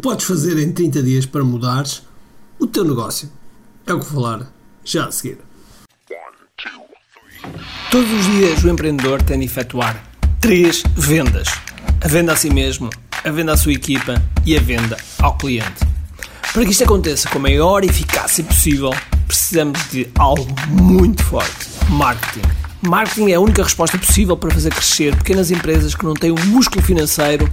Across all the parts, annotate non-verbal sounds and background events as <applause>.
podes fazer em 30 dias para mudares o teu negócio? É o que vou falar já a seguir. Todos os dias o empreendedor tem de efetuar três vendas: a venda a si mesmo, a venda à sua equipa e a venda ao cliente. Para que isto aconteça com a maior eficácia possível, precisamos de algo muito forte: marketing. Marketing é a única resposta possível para fazer crescer pequenas empresas que não têm o músculo financeiro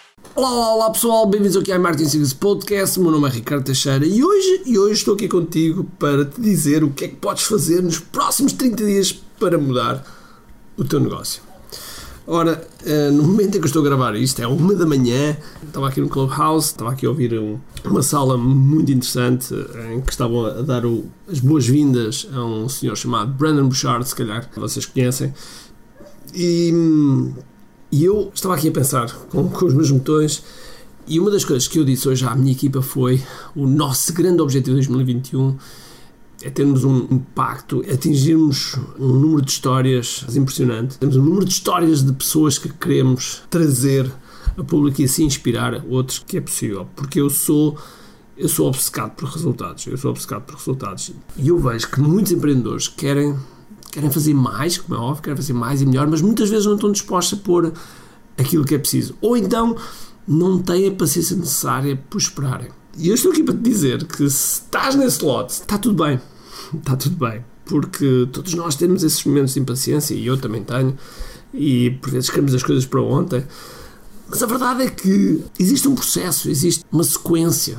Olá, olá, olá pessoal, bem-vindos ao QI Marketing Secrets Podcast. Meu nome é Ricardo Teixeira e hoje, e hoje estou aqui contigo para te dizer o que é que podes fazer nos próximos 30 dias para mudar o teu negócio. Ora, eh, no momento em que eu estou a gravar isto, é uma da manhã, estava aqui no Clubhouse, estava aqui a ouvir um, uma sala muito interessante eh, em que estavam a dar o, as boas-vindas a um senhor chamado Brandon Bouchard, se calhar vocês conhecem, e, e eu estava aqui a pensar com, com os meus motores e uma das coisas que eu disse hoje à minha equipa foi o nosso grande objetivo de 2021 é termos um impacto, é atingirmos um número de histórias impressionante. Temos um número de histórias de pessoas que queremos trazer a público e assim inspirar outros que é possível. Porque eu sou eu sou obcecado por resultados. Eu sou obcecado por resultados. E eu vejo que muitos empreendedores querem querem fazer mais, como é óbvio, querem fazer mais e melhor, mas muitas vezes não estão dispostos a pôr aquilo que é preciso. Ou então não têm a paciência necessária por esperarem. E eu estou aqui para te dizer que se estás nesse lote, está tudo bem está tudo bem. Porque todos nós temos esses momentos de impaciência, e eu também tenho, e por vezes queremos as coisas para ontem. Mas a verdade é que existe um processo, existe uma sequência.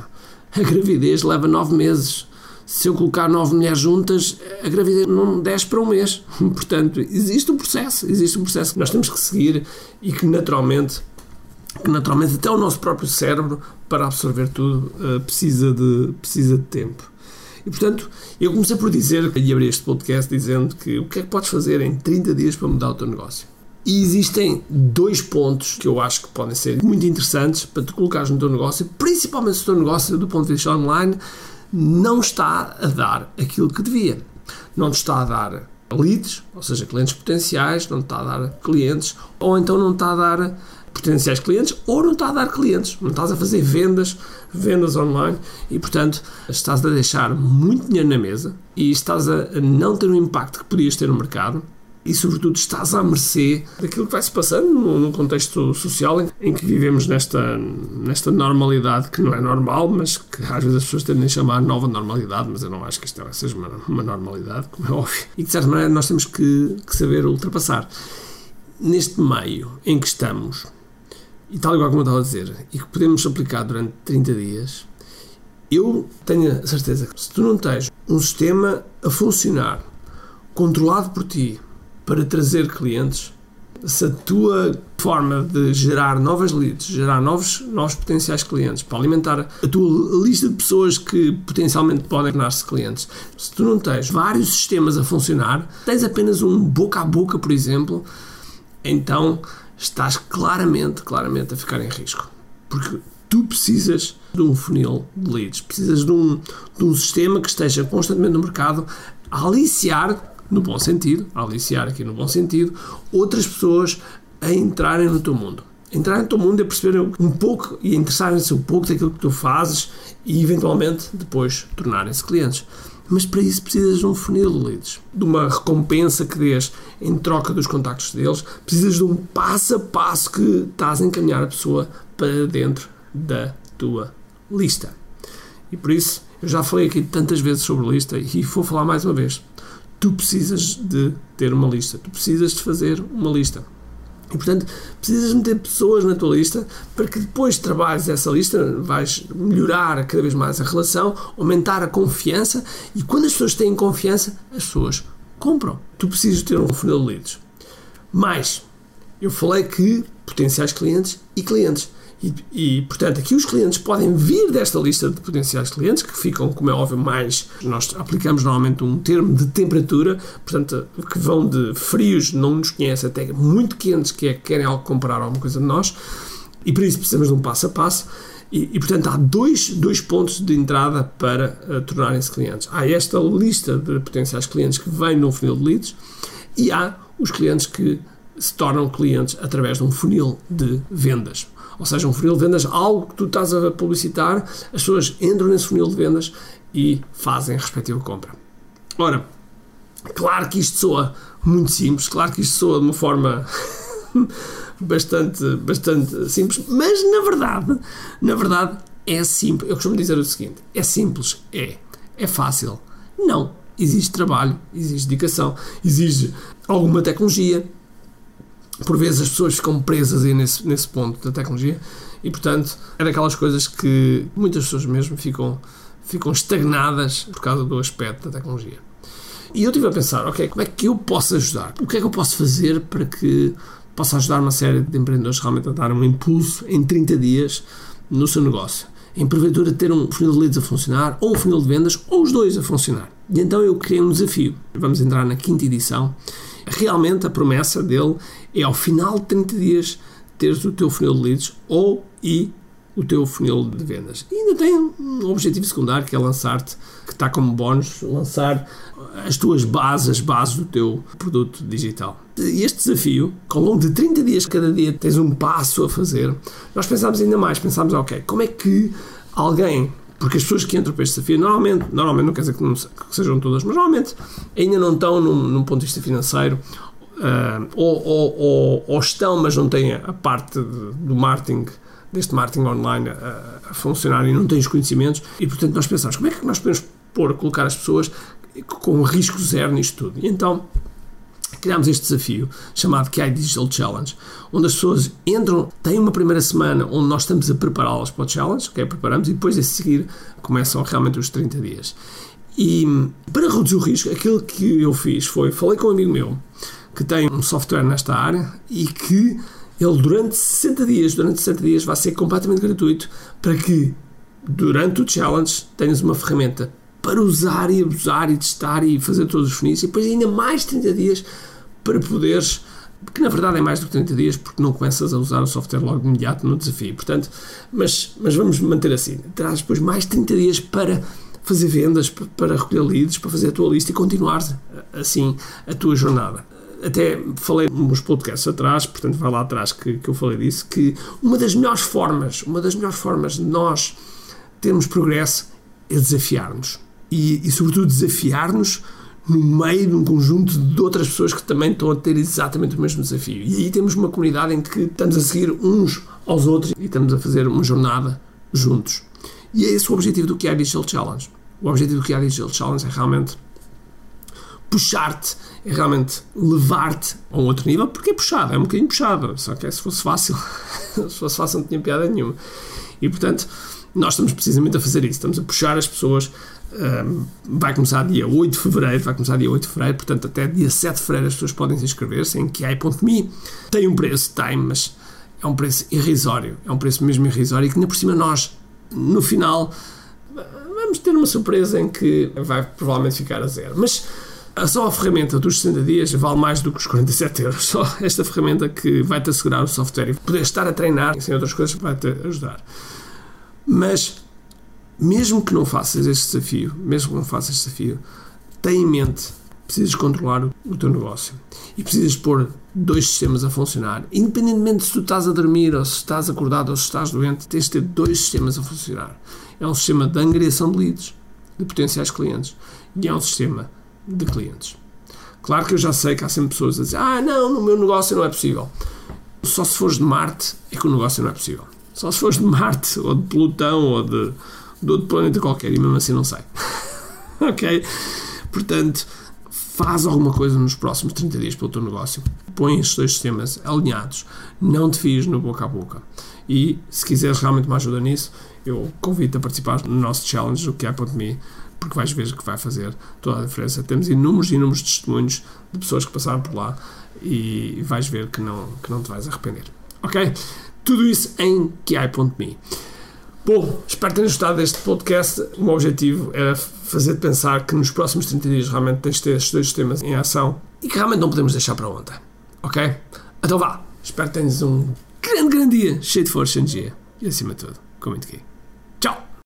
A gravidez leva nove meses. Se eu colocar nove mulheres juntas, a gravidez não desce para um mês. <laughs> Portanto, existe um processo, existe um processo que nós temos que seguir e que naturalmente, que naturalmente até o nosso próprio cérebro, para absorver tudo, eh, precisa de, precisa de tempo. E portanto, eu comecei por dizer, e abri este podcast dizendo que o que é que podes fazer em 30 dias para mudar o teu negócio? E existem dois pontos que eu acho que podem ser muito interessantes para te colocares no teu negócio, principalmente se o teu negócio, do ponto de vista online, não está a dar aquilo que devia. Não te está a dar leads, ou seja, clientes potenciais, não te está a dar clientes, ou então não está a dar potenciais clientes ou não está a dar clientes, não estás a fazer vendas, vendas online e, portanto, estás a deixar muito dinheiro na mesa e estás a não ter o impacto que podias ter no mercado e, sobretudo, estás à mercê daquilo que vai-se passando num contexto social em, que vivemos nesta, nesta normalidade que não é normal, mas que às vezes as pessoas tendem a chamar nova normalidade, mas eu não acho que isto seja uma, uma normalidade, como é óbvio, e de certa maneira, nós temos que, que saber ultrapassar. Neste meio em que estamos, e tal igual como eu estava a dizer, e que podemos aplicar durante 30 dias, eu tenho a certeza que se tu não tens um sistema a funcionar, controlado por ti, para trazer clientes, se a tua forma de gerar novas leads, gerar novos, novos potenciais clientes, para alimentar a tua lista de pessoas que potencialmente podem tornar-se clientes, se tu não tens vários sistemas a funcionar, tens apenas um boca a boca, por exemplo, então estás claramente, claramente a ficar em risco. Porque tu precisas de um funil de leads, precisas de um, de um sistema que esteja constantemente no mercado a aliciar, no bom sentido, a aliciar aqui no bom sentido, outras pessoas a entrarem no teu mundo. Entrar no teu mundo é perceber um pouco e interessarem-se um pouco daquilo que tu fazes e eventualmente depois tornarem-se clientes. Mas para isso precisas de um funil de leads, de uma recompensa que dês em troca dos contactos deles, precisas de um passo a passo que estás a encaminhar a pessoa para dentro da tua lista. E por isso, eu já falei aqui tantas vezes sobre lista e vou falar mais uma vez. Tu precisas de ter uma lista, tu precisas de fazer uma lista. E, portanto, precisas meter pessoas na tua lista para que depois trabalhes essa lista, vais melhorar cada vez mais a relação, aumentar a confiança e quando as pessoas têm confiança, as pessoas compram. Tu precisas ter um funil de leads. Mas, eu falei que potenciais clientes e clientes. E, e, portanto, aqui os clientes podem vir desta lista de potenciais clientes, que ficam, como é óbvio, mais. Nós aplicamos normalmente um termo de temperatura, portanto, que vão de frios, não nos conhecem, até muito quentes, que é que querem algo comprar alguma coisa de nós, e para isso precisamos de um passo a passo. E, e, portanto, há dois, dois pontos de entrada para uh, tornarem-se clientes. Há esta lista de potenciais clientes que vem no funil de leads e há os clientes que se tornam clientes através de um funil de vendas. Ou seja, um funil de vendas, algo que tu estás a publicitar, as pessoas entram nesse funil de vendas e fazem a respectiva compra. Ora, claro que isto soa muito simples, claro que isto soa de uma forma <laughs> bastante, bastante simples, mas na verdade, na verdade é simples. Eu costumo dizer o seguinte: é simples, é, é fácil. Não, existe trabalho, existe dedicação, exige alguma tecnologia, por vezes as pessoas ficam presas aí nesse, nesse ponto da tecnologia e, portanto, é daquelas coisas que muitas pessoas mesmo ficam, ficam estagnadas por causa do aspecto da tecnologia. E eu estive a pensar, ok, como é que eu posso ajudar? O que é que eu posso fazer para que possa ajudar uma série de empreendedores realmente a dar um impulso em 30 dias no seu negócio? Em porventura ter um funil de leads a funcionar, ou um funil de vendas, ou os dois a funcionar. E então eu criei um desafio. Vamos entrar na quinta edição realmente a promessa dele é ao final de 30 dias teres o teu funil de leads ou e o teu funil de vendas. E ainda tem um objetivo secundário que é lançar-te, que está como bónus, lançar as tuas bases, as bases do teu produto digital. E este desafio, ao longo de 30 dias, cada dia tens um passo a fazer, nós pensámos ainda mais, pensámos, ok, como é que alguém porque as pessoas que entram para este desafio, normalmente, normalmente não quer dizer que, não, que sejam todas, mas normalmente ainda não estão num, num ponto de vista financeiro, uh, ou, ou, ou, ou, estão, mas não têm a parte de, do marketing, deste marketing online a, a, funcionar e não têm os conhecimentos, e portanto nós pensamos, como é que nós podemos pôr, colocar as pessoas com risco zero nisto tudo? E então criámos este desafio chamado KI Digital Challenge, onde as pessoas entram, têm uma primeira semana onde nós estamos a prepará-las para o challenge, ok? Preparamos e depois a seguir começam realmente os 30 dias. E para reduzir o risco, aquilo que eu fiz foi, falei com um amigo meu que tem um software nesta área e que ele durante 60 dias, durante 60 dias vai ser completamente gratuito para que durante o challenge tenhas uma ferramenta para usar e abusar e testar e fazer todos os funis e depois ainda mais 30 dias para poderes, que na verdade é mais do que 30 dias, porque não começas a usar o software logo de imediato no desafio. Portanto, mas, mas vamos manter assim. Terás depois mais 30 dias para fazer vendas, para recolher leads, para fazer a tua lista e continuar assim a tua jornada. Até falei nos podcasts atrás, portanto vai lá atrás que, que eu falei disso, que uma das melhores formas, uma das melhores formas de nós termos progresso é desafiar-nos. E, e sobretudo desafiar-nos no meio de um conjunto de outras pessoas que também estão a ter exatamente o mesmo desafio. E aí temos uma comunidade em que estamos a seguir uns aos outros e estamos a fazer uma jornada juntos. E é esse o objetivo do QI Digital Challenge. O objetivo do QI Digital Challenge é realmente puxar-te, é realmente levar-te a um outro nível, porque é puxado, é um bocadinho puxado. Só que é, se fosse fácil, <laughs> se fosse fácil não tinha piada nenhuma. E portanto, nós estamos precisamente a fazer isso, estamos a puxar as pessoas vai começar dia 8 de fevereiro, vai começar dia 8 de fevereiro, portanto até dia 7 de fevereiro as pessoas podem se inscrever-se em QI.me. Tem um preço, tem, mas é um preço irrisório, é um preço mesmo irrisório e que ainda por cima nós, no final, vamos ter uma surpresa em que vai provavelmente ficar a zero. Mas só a ferramenta dos 60 dias vale mais do que os 47 euros. <laughs> Só esta ferramenta que vai-te assegurar o software e poder estar a treinar sem outras coisas vai-te ajudar. Mas mesmo que não faças este desafio, mesmo que não faças este desafio, tem em mente, precisas controlar o teu negócio e precisas pôr dois sistemas a funcionar, independentemente se tu estás a dormir ou se estás acordado ou se estás doente, tens de ter dois sistemas a funcionar. É um sistema de angariação de leads, de potenciais clientes, e é um sistema de clientes. Claro que eu já sei que há sempre pessoas a dizer: Ah, não, no meu negócio não é possível. Só se fores de Marte é que o negócio não é possível. Só se fores de Marte, <laughs> ou de Plutão, ou de de outro planeta qualquer e mesmo assim não sai. <laughs> ok? Portanto, faz alguma coisa nos próximos 30 dias pelo teu negócio. Põe estes dois sistemas alinhados. Não te fies no boca a boca. E se quiseres realmente uma ajuda nisso, eu convido-te a participar no nosso challenge do QI.me porque vais ver que vai fazer toda a diferença. Temos inúmeros e inúmeros testemunhos de pessoas que passaram por lá e vais ver que não, que não te vais arrepender. Ok? Tudo isso em kiai.me. Bom, espero que tenham gostado deste podcast. O meu objetivo era fazer pensar que nos próximos 30 dias realmente tens de ter estes dois sistemas em ação e que realmente não podemos deixar para ontem. Ok? Então vá. Espero que tenhas um grande, grande dia, cheio de força e energia. E acima de tudo, com muito aqui.